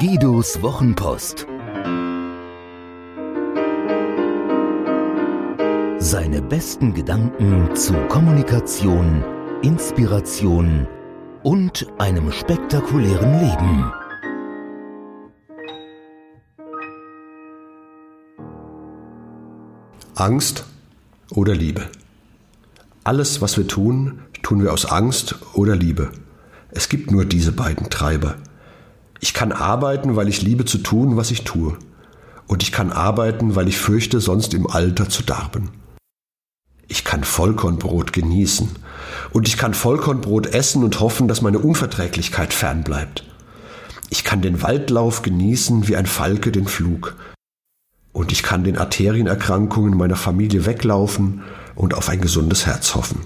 Guidos Wochenpost. Seine besten Gedanken zu Kommunikation, Inspiration und einem spektakulären Leben. Angst oder Liebe. Alles, was wir tun, tun wir aus Angst oder Liebe. Es gibt nur diese beiden Treiber. Ich kann arbeiten, weil ich liebe zu tun, was ich tue. Und ich kann arbeiten, weil ich fürchte, sonst im Alter zu darben. Ich kann Vollkornbrot genießen. Und ich kann Vollkornbrot essen und hoffen, dass meine Unverträglichkeit fernbleibt. Ich kann den Waldlauf genießen wie ein Falke den Flug. Und ich kann den Arterienerkrankungen meiner Familie weglaufen und auf ein gesundes Herz hoffen.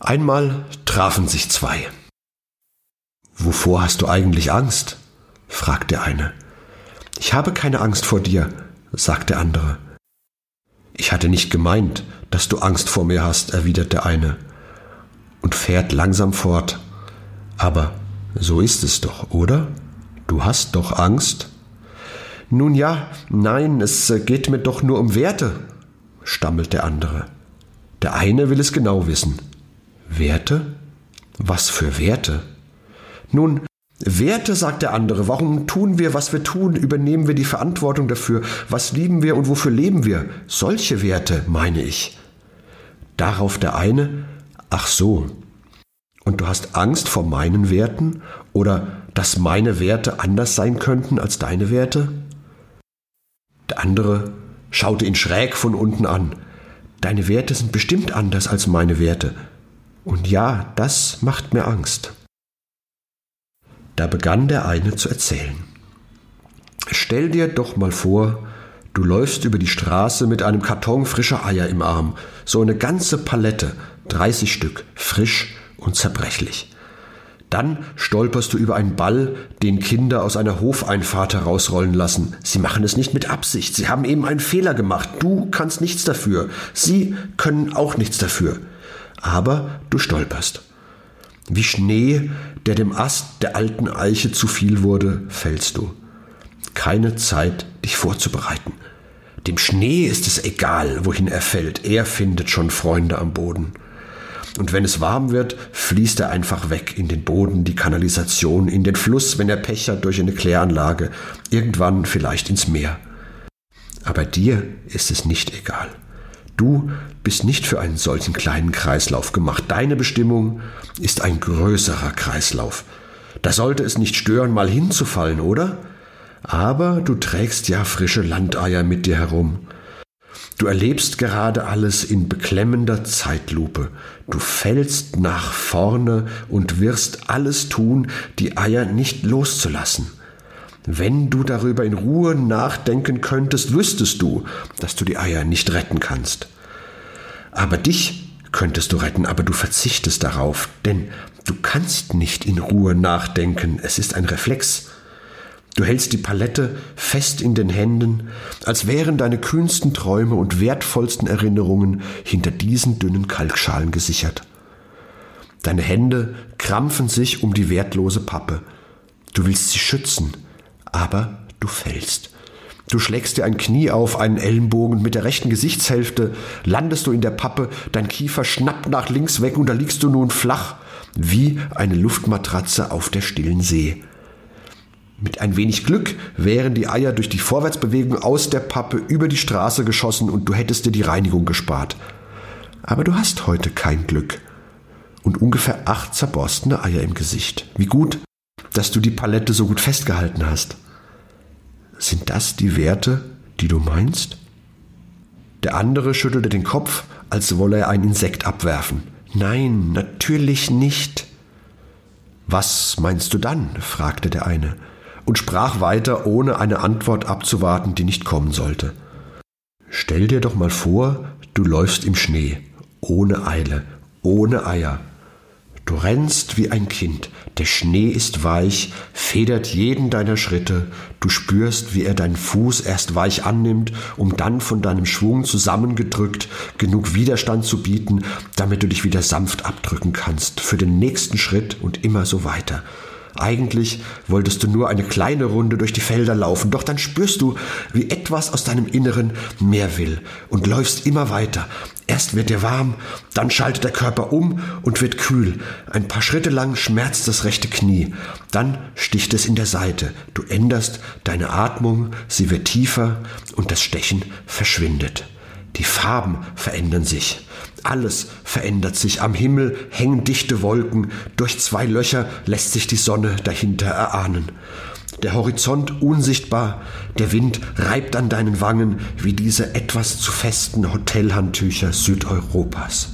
Einmal trafen sich zwei. Wovor hast du eigentlich Angst? fragt der eine. Ich habe keine Angst vor dir, sagt der andere. Ich hatte nicht gemeint, dass du Angst vor mir hast, erwidert der eine und fährt langsam fort. Aber so ist es doch, oder? Du hast doch Angst? Nun ja, nein, es geht mir doch nur um Werte, stammelt der andere. Der eine will es genau wissen. Werte? Was für Werte? Nun, Werte, sagt der andere, warum tun wir, was wir tun, übernehmen wir die Verantwortung dafür, was lieben wir und wofür leben wir? Solche Werte, meine ich. Darauf der eine, ach so, und du hast Angst vor meinen Werten oder dass meine Werte anders sein könnten als deine Werte? Der andere schaute ihn schräg von unten an. Deine Werte sind bestimmt anders als meine Werte. Und ja, das macht mir Angst. Da begann der eine zu erzählen. Stell dir doch mal vor, du läufst über die Straße mit einem Karton frischer Eier im Arm, so eine ganze Palette, 30 Stück, frisch und zerbrechlich. Dann stolperst du über einen Ball, den Kinder aus einer Hofeinfahrt herausrollen lassen. Sie machen es nicht mit Absicht, sie haben eben einen Fehler gemacht. Du kannst nichts dafür, sie können auch nichts dafür. Aber du stolperst. Wie Schnee, der dem Ast der alten Eiche zu viel wurde, fällst du. Keine Zeit, dich vorzubereiten. Dem Schnee ist es egal, wohin er fällt, er findet schon Freunde am Boden. Und wenn es warm wird, fließt er einfach weg in den Boden, die Kanalisation, in den Fluss, wenn er Pech hat, durch eine Kläranlage, irgendwann vielleicht ins Meer. Aber dir ist es nicht egal. Du bist nicht für einen solchen kleinen Kreislauf gemacht. Deine Bestimmung ist ein größerer Kreislauf. Da sollte es nicht stören, mal hinzufallen, oder? Aber du trägst ja frische Landeier mit dir herum. Du erlebst gerade alles in beklemmender Zeitlupe. Du fällst nach vorne und wirst alles tun, die Eier nicht loszulassen. Wenn du darüber in Ruhe nachdenken könntest, wüsstest du, dass du die Eier nicht retten kannst. Aber dich könntest du retten, aber du verzichtest darauf, denn du kannst nicht in Ruhe nachdenken, es ist ein Reflex. Du hältst die Palette fest in den Händen, als wären deine kühnsten Träume und wertvollsten Erinnerungen hinter diesen dünnen Kalkschalen gesichert. Deine Hände krampfen sich um die wertlose Pappe. Du willst sie schützen, aber du fällst. Du schlägst dir ein Knie auf, einen Ellenbogen, mit der rechten Gesichtshälfte landest du in der Pappe, dein Kiefer schnappt nach links weg und da liegst du nun flach, wie eine Luftmatratze auf der stillen See. Mit ein wenig Glück wären die Eier durch die Vorwärtsbewegung aus der Pappe über die Straße geschossen und du hättest dir die Reinigung gespart. Aber du hast heute kein Glück. Und ungefähr acht zerborstene Eier im Gesicht. Wie gut, dass du die Palette so gut festgehalten hast. Sind das die Werte, die du meinst? Der andere schüttelte den Kopf, als wolle er ein Insekt abwerfen. Nein, natürlich nicht. Was meinst du dann? fragte der eine und sprach weiter, ohne eine Antwort abzuwarten, die nicht kommen sollte. Stell dir doch mal vor, du läufst im Schnee, ohne Eile, ohne Eier. Du rennst wie ein Kind, der Schnee ist weich, federt jeden deiner Schritte, du spürst, wie er deinen Fuß erst weich annimmt, um dann von deinem Schwung zusammengedrückt genug Widerstand zu bieten, damit du dich wieder sanft abdrücken kannst, für den nächsten Schritt und immer so weiter. Eigentlich wolltest du nur eine kleine Runde durch die Felder laufen, doch dann spürst du, wie etwas aus deinem Inneren mehr will und läufst immer weiter. Erst wird dir warm, dann schaltet der Körper um und wird kühl. Ein paar Schritte lang schmerzt das rechte Knie, dann sticht es in der Seite. Du änderst deine Atmung, sie wird tiefer und das Stechen verschwindet. Die Farben verändern sich. Alles verändert sich. Am Himmel hängen dichte Wolken. Durch zwei Löcher lässt sich die Sonne dahinter erahnen. Der Horizont unsichtbar, der Wind reibt an deinen Wangen wie diese etwas zu festen Hotelhandtücher Südeuropas.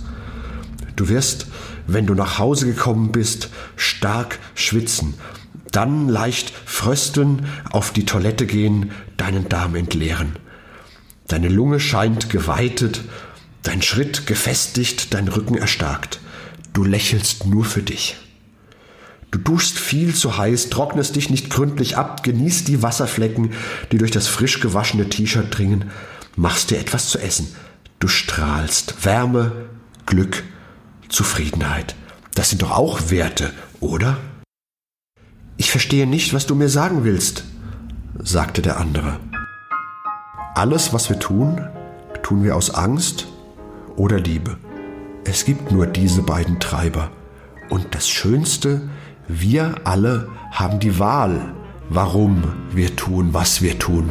Du wirst, wenn du nach Hause gekommen bist, stark schwitzen, dann leicht frösteln, auf die Toilette gehen, deinen Darm entleeren. Deine Lunge scheint geweitet, dein Schritt gefestigt, dein Rücken erstarkt. Du lächelst nur für dich. Du duschst viel zu heiß, trocknest dich nicht gründlich ab, genießt die Wasserflecken, die durch das frisch gewaschene T-Shirt dringen, machst dir etwas zu essen. Du strahlst Wärme, Glück, Zufriedenheit. Das sind doch auch Werte, oder? Ich verstehe nicht, was du mir sagen willst, sagte der andere. Alles, was wir tun, tun wir aus Angst oder Liebe. Es gibt nur diese beiden Treiber. Und das Schönste, wir alle haben die Wahl, warum wir tun, was wir tun.